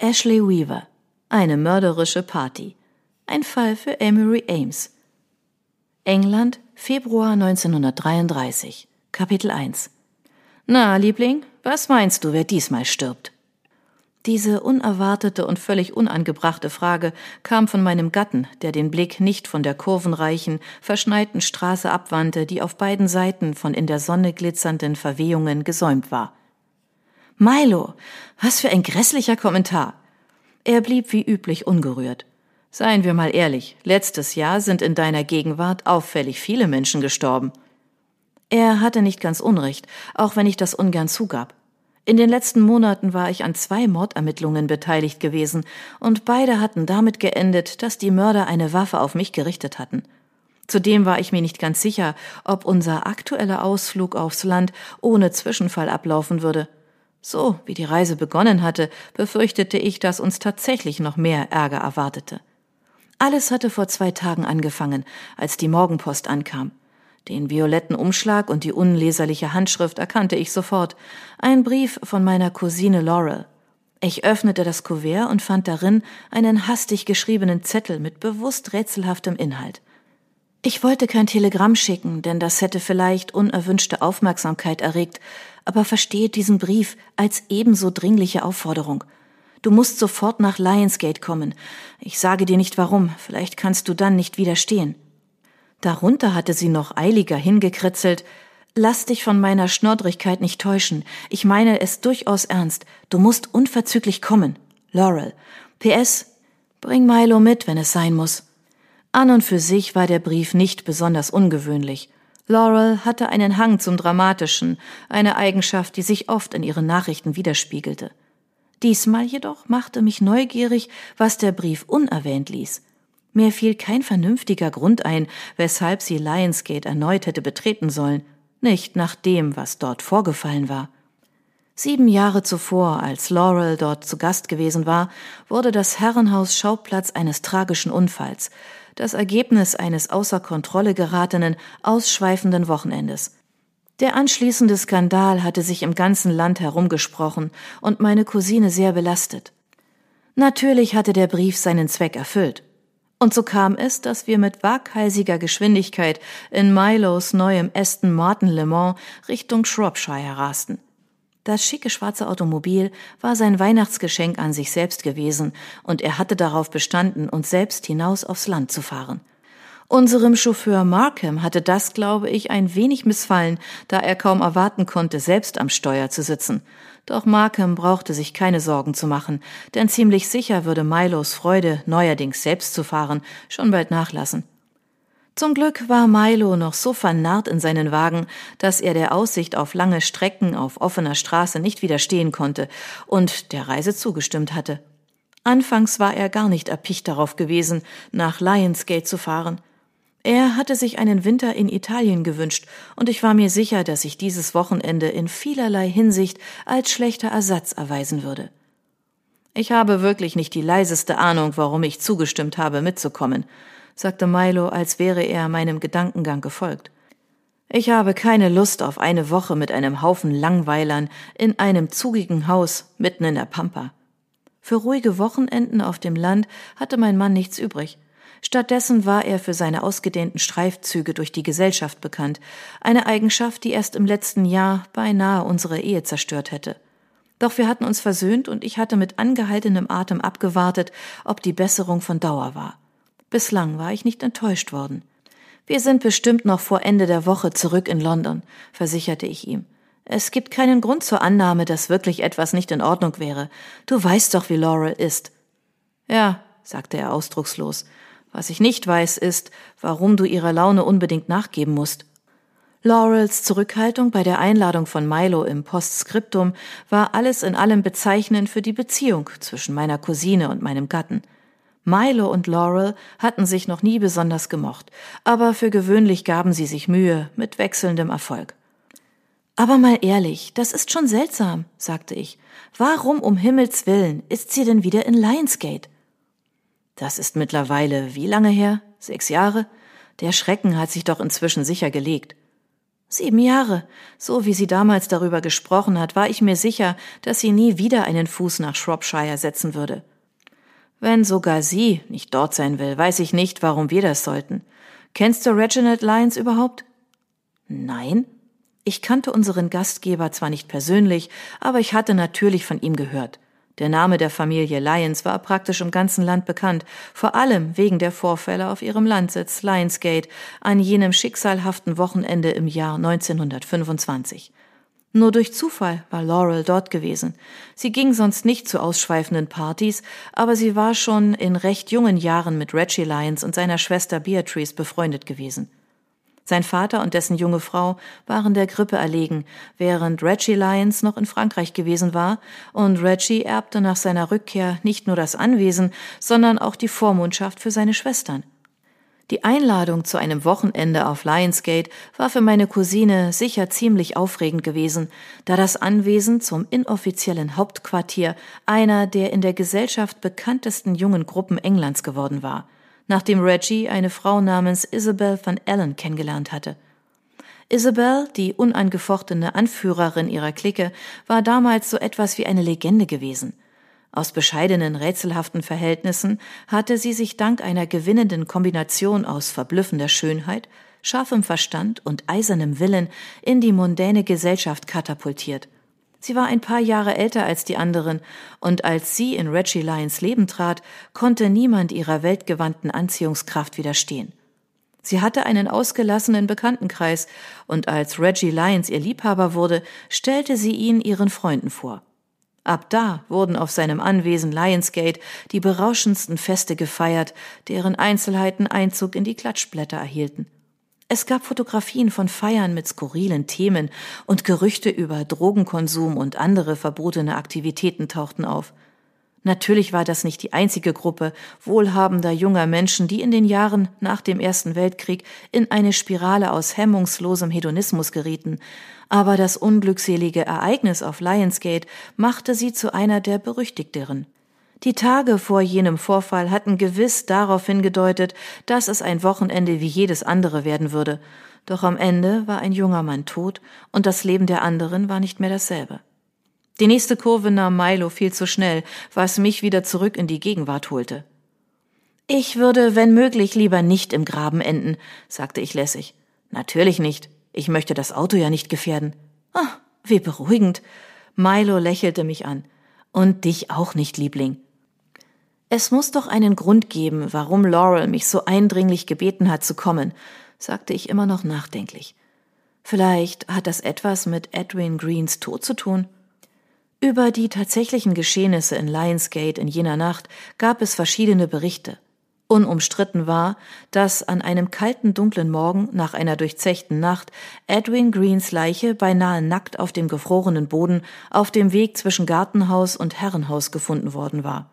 Ashley Weaver. Eine mörderische Party. Ein Fall für Amory Ames. England, Februar 1933. Kapitel 1. Na, Liebling, was meinst du, wer diesmal stirbt? Diese unerwartete und völlig unangebrachte Frage kam von meinem Gatten, der den Blick nicht von der kurvenreichen, verschneiten Straße abwandte, die auf beiden Seiten von in der Sonne glitzernden Verwehungen gesäumt war. Milo, was für ein grässlicher Kommentar. Er blieb wie üblich ungerührt. Seien wir mal ehrlich, letztes Jahr sind in deiner Gegenwart auffällig viele Menschen gestorben. Er hatte nicht ganz Unrecht, auch wenn ich das ungern zugab. In den letzten Monaten war ich an zwei Mordermittlungen beteiligt gewesen, und beide hatten damit geendet, dass die Mörder eine Waffe auf mich gerichtet hatten. Zudem war ich mir nicht ganz sicher, ob unser aktueller Ausflug aufs Land ohne Zwischenfall ablaufen würde. So wie die Reise begonnen hatte, befürchtete ich, dass uns tatsächlich noch mehr Ärger erwartete. Alles hatte vor zwei Tagen angefangen, als die Morgenpost ankam. Den violetten Umschlag und die unleserliche Handschrift erkannte ich sofort. Ein Brief von meiner Cousine Laurel. Ich öffnete das Kuvert und fand darin einen hastig geschriebenen Zettel mit bewusst rätselhaftem Inhalt. Ich wollte kein Telegramm schicken, denn das hätte vielleicht unerwünschte Aufmerksamkeit erregt, aber verstehe diesen Brief als ebenso dringliche Aufforderung. Du musst sofort nach Lionsgate kommen. Ich sage dir nicht warum, vielleicht kannst du dann nicht widerstehen. Darunter hatte sie noch eiliger hingekritzelt. Lass dich von meiner Schnoddrigkeit nicht täuschen. Ich meine es durchaus ernst. Du musst unverzüglich kommen. Laurel. PS. Bring Milo mit, wenn es sein muss. An und für sich war der Brief nicht besonders ungewöhnlich. Laurel hatte einen Hang zum Dramatischen, eine Eigenschaft, die sich oft in ihren Nachrichten widerspiegelte. Diesmal jedoch machte mich neugierig, was der Brief unerwähnt ließ. Mir fiel kein vernünftiger Grund ein, weshalb sie Lionsgate erneut hätte betreten sollen, nicht nach dem, was dort vorgefallen war. Sieben Jahre zuvor, als Laurel dort zu Gast gewesen war, wurde das Herrenhaus Schauplatz eines tragischen Unfalls, das Ergebnis eines außer Kontrolle geratenen, ausschweifenden Wochenendes. Der anschließende Skandal hatte sich im ganzen Land herumgesprochen und meine Cousine sehr belastet. Natürlich hatte der Brief seinen Zweck erfüllt. Und so kam es, dass wir mit waghalsiger Geschwindigkeit in Milos neuem Aston Martin Le Mans Richtung Shropshire rasten. Das schicke schwarze Automobil war sein Weihnachtsgeschenk an sich selbst gewesen, und er hatte darauf bestanden, uns selbst hinaus aufs Land zu fahren. Unserem Chauffeur Markham hatte das, glaube ich, ein wenig missfallen, da er kaum erwarten konnte, selbst am Steuer zu sitzen. Doch Markham brauchte sich keine Sorgen zu machen, denn ziemlich sicher würde Milos Freude, neuerdings selbst zu fahren, schon bald nachlassen. Zum Glück war Milo noch so vernarrt in seinen Wagen, dass er der Aussicht auf lange Strecken auf offener Straße nicht widerstehen konnte und der Reise zugestimmt hatte. Anfangs war er gar nicht erpicht darauf gewesen, nach Lionsgate zu fahren. Er hatte sich einen Winter in Italien gewünscht, und ich war mir sicher, dass sich dieses Wochenende in vielerlei Hinsicht als schlechter Ersatz erweisen würde. Ich habe wirklich nicht die leiseste Ahnung, warum ich zugestimmt habe, mitzukommen, sagte Milo, als wäre er meinem Gedankengang gefolgt. Ich habe keine Lust auf eine Woche mit einem Haufen Langweilern in einem zugigen Haus mitten in der Pampa. Für ruhige Wochenenden auf dem Land hatte mein Mann nichts übrig. Stattdessen war er für seine ausgedehnten Streifzüge durch die Gesellschaft bekannt, eine Eigenschaft, die erst im letzten Jahr beinahe unsere Ehe zerstört hätte. Doch wir hatten uns versöhnt und ich hatte mit angehaltenem Atem abgewartet, ob die Besserung von Dauer war. Bislang war ich nicht enttäuscht worden. Wir sind bestimmt noch vor Ende der Woche zurück in London, versicherte ich ihm. Es gibt keinen Grund zur Annahme, dass wirklich etwas nicht in Ordnung wäre. Du weißt doch, wie Laurel ist. Ja, sagte er ausdruckslos. Was ich nicht weiß, ist, warum du ihrer Laune unbedingt nachgeben musst. Laurels Zurückhaltung bei der Einladung von Milo im Postskriptum war alles in allem bezeichnend für die Beziehung zwischen meiner Cousine und meinem Gatten. Milo und Laurel hatten sich noch nie besonders gemocht, aber für gewöhnlich gaben sie sich Mühe mit wechselndem Erfolg. Aber mal ehrlich, das ist schon seltsam, sagte ich. Warum um Himmels willen ist sie denn wieder in Lionsgate? Das ist mittlerweile wie lange her? Sechs Jahre? Der Schrecken hat sich doch inzwischen sicher gelegt. Sieben Jahre. So wie sie damals darüber gesprochen hat, war ich mir sicher, dass sie nie wieder einen Fuß nach Shropshire setzen würde. Wenn sogar sie nicht dort sein will, weiß ich nicht, warum wir das sollten. Kennst du Reginald Lyons überhaupt? Nein. Ich kannte unseren Gastgeber zwar nicht persönlich, aber ich hatte natürlich von ihm gehört. Der Name der Familie Lyons war praktisch im ganzen Land bekannt, vor allem wegen der Vorfälle auf ihrem Landsitz Lionsgate an jenem schicksalhaften Wochenende im Jahr 1925. Nur durch Zufall war Laurel dort gewesen. Sie ging sonst nicht zu ausschweifenden Partys, aber sie war schon in recht jungen Jahren mit Reggie Lyons und seiner Schwester Beatrice befreundet gewesen. Sein Vater und dessen junge Frau waren der Grippe erlegen, während Reggie Lyons noch in Frankreich gewesen war, und Reggie erbte nach seiner Rückkehr nicht nur das Anwesen, sondern auch die Vormundschaft für seine Schwestern. Die Einladung zu einem Wochenende auf Lionsgate war für meine Cousine sicher ziemlich aufregend gewesen, da das Anwesen zum inoffiziellen Hauptquartier einer der in der Gesellschaft bekanntesten jungen Gruppen Englands geworden war nachdem Reggie eine Frau namens Isabel van Allen kennengelernt hatte. Isabel, die unangefochtene Anführerin ihrer Clique, war damals so etwas wie eine Legende gewesen. Aus bescheidenen, rätselhaften Verhältnissen hatte sie sich dank einer gewinnenden Kombination aus verblüffender Schönheit, scharfem Verstand und eisernem Willen in die mondäne Gesellschaft katapultiert – Sie war ein paar Jahre älter als die anderen, und als sie in Reggie Lyons Leben trat, konnte niemand ihrer weltgewandten Anziehungskraft widerstehen. Sie hatte einen ausgelassenen Bekanntenkreis, und als Reggie Lyons ihr Liebhaber wurde, stellte sie ihn ihren Freunden vor. Ab da wurden auf seinem Anwesen Lionsgate die berauschendsten Feste gefeiert, deren Einzelheiten Einzug in die Klatschblätter erhielten. Es gab Fotografien von Feiern mit skurrilen Themen und Gerüchte über Drogenkonsum und andere verbotene Aktivitäten tauchten auf. Natürlich war das nicht die einzige Gruppe wohlhabender junger Menschen, die in den Jahren nach dem Ersten Weltkrieg in eine Spirale aus hemmungslosem Hedonismus gerieten, aber das unglückselige Ereignis auf Lionsgate machte sie zu einer der berüchtigteren. Die Tage vor jenem Vorfall hatten gewiss darauf hingedeutet, dass es ein Wochenende wie jedes andere werden würde. Doch am Ende war ein junger Mann tot und das Leben der anderen war nicht mehr dasselbe. Die nächste Kurve nahm Milo viel zu schnell, was mich wieder zurück in die Gegenwart holte. Ich würde, wenn möglich, lieber nicht im Graben enden, sagte ich lässig. Natürlich nicht. Ich möchte das Auto ja nicht gefährden. Ah, wie beruhigend. Milo lächelte mich an. Und dich auch nicht, Liebling. Es muss doch einen Grund geben, warum Laurel mich so eindringlich gebeten hat zu kommen, sagte ich immer noch nachdenklich. Vielleicht hat das etwas mit Edwin Greens Tod zu tun? Über die tatsächlichen Geschehnisse in Lionsgate in jener Nacht gab es verschiedene Berichte. Unumstritten war, dass an einem kalten, dunklen Morgen nach einer durchzechten Nacht Edwin Greens Leiche beinahe nackt auf dem gefrorenen Boden auf dem Weg zwischen Gartenhaus und Herrenhaus gefunden worden war.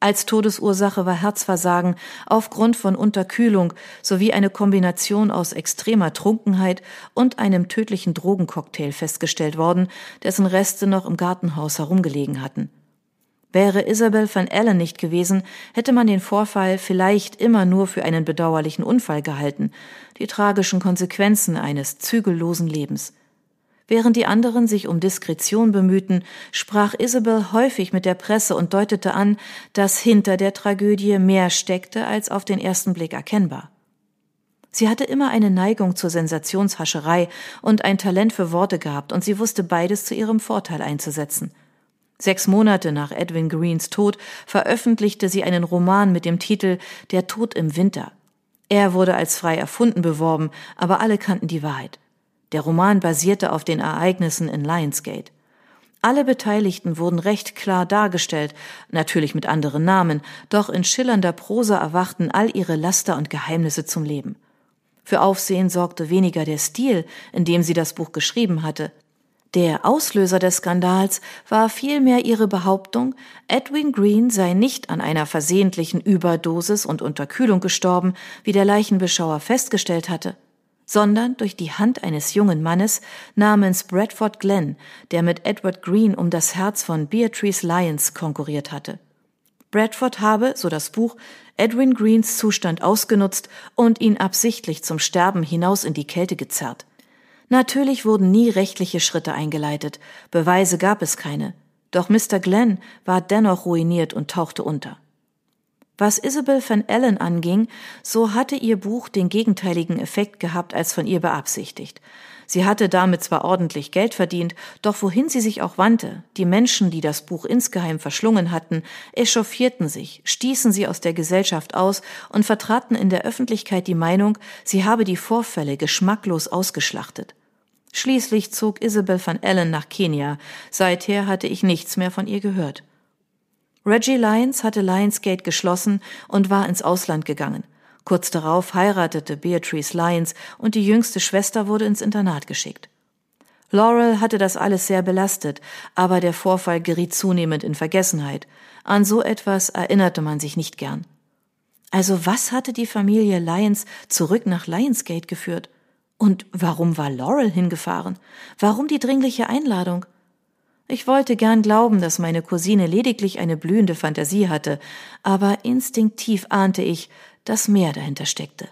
Als Todesursache war Herzversagen aufgrund von Unterkühlung sowie eine Kombination aus extremer Trunkenheit und einem tödlichen Drogencocktail festgestellt worden, dessen Reste noch im Gartenhaus herumgelegen hatten. Wäre Isabel van Allen nicht gewesen, hätte man den Vorfall vielleicht immer nur für einen bedauerlichen Unfall gehalten, die tragischen Konsequenzen eines zügellosen Lebens. Während die anderen sich um Diskretion bemühten, sprach Isabel häufig mit der Presse und deutete an, dass hinter der Tragödie mehr steckte als auf den ersten Blick erkennbar. Sie hatte immer eine Neigung zur Sensationshascherei und ein Talent für Worte gehabt, und sie wusste beides zu ihrem Vorteil einzusetzen. Sechs Monate nach Edwin Greens Tod veröffentlichte sie einen Roman mit dem Titel Der Tod im Winter. Er wurde als frei erfunden beworben, aber alle kannten die Wahrheit. Der Roman basierte auf den Ereignissen in Lionsgate. Alle Beteiligten wurden recht klar dargestellt, natürlich mit anderen Namen, doch in schillernder Prosa erwachten all ihre Laster und Geheimnisse zum Leben. Für Aufsehen sorgte weniger der Stil, in dem sie das Buch geschrieben hatte. Der Auslöser des Skandals war vielmehr ihre Behauptung, Edwin Green sei nicht an einer versehentlichen Überdosis und Unterkühlung gestorben, wie der Leichenbeschauer festgestellt hatte sondern durch die Hand eines jungen Mannes namens Bradford Glenn, der mit Edward Green um das Herz von Beatrice Lyons konkurriert hatte. Bradford habe, so das Buch, Edwin Greens Zustand ausgenutzt und ihn absichtlich zum Sterben hinaus in die Kälte gezerrt. Natürlich wurden nie rechtliche Schritte eingeleitet, Beweise gab es keine, doch Mr. Glenn war dennoch ruiniert und tauchte unter. Was Isabel van Allen anging, so hatte ihr Buch den gegenteiligen Effekt gehabt als von ihr beabsichtigt. Sie hatte damit zwar ordentlich Geld verdient, doch wohin sie sich auch wandte, die Menschen, die das Buch insgeheim verschlungen hatten, echauffierten sich, stießen sie aus der Gesellschaft aus und vertraten in der Öffentlichkeit die Meinung, sie habe die Vorfälle geschmacklos ausgeschlachtet. Schließlich zog Isabel van Allen nach Kenia. Seither hatte ich nichts mehr von ihr gehört. Reggie Lyons hatte Lionsgate geschlossen und war ins Ausland gegangen. Kurz darauf heiratete Beatrice Lyons und die jüngste Schwester wurde ins Internat geschickt. Laurel hatte das alles sehr belastet, aber der Vorfall geriet zunehmend in Vergessenheit. An so etwas erinnerte man sich nicht gern. Also was hatte die Familie Lyons zurück nach Lionsgate geführt? Und warum war Laurel hingefahren? Warum die dringliche Einladung? Ich wollte gern glauben, dass meine Cousine lediglich eine blühende Fantasie hatte, aber instinktiv ahnte ich, dass mehr dahinter steckte.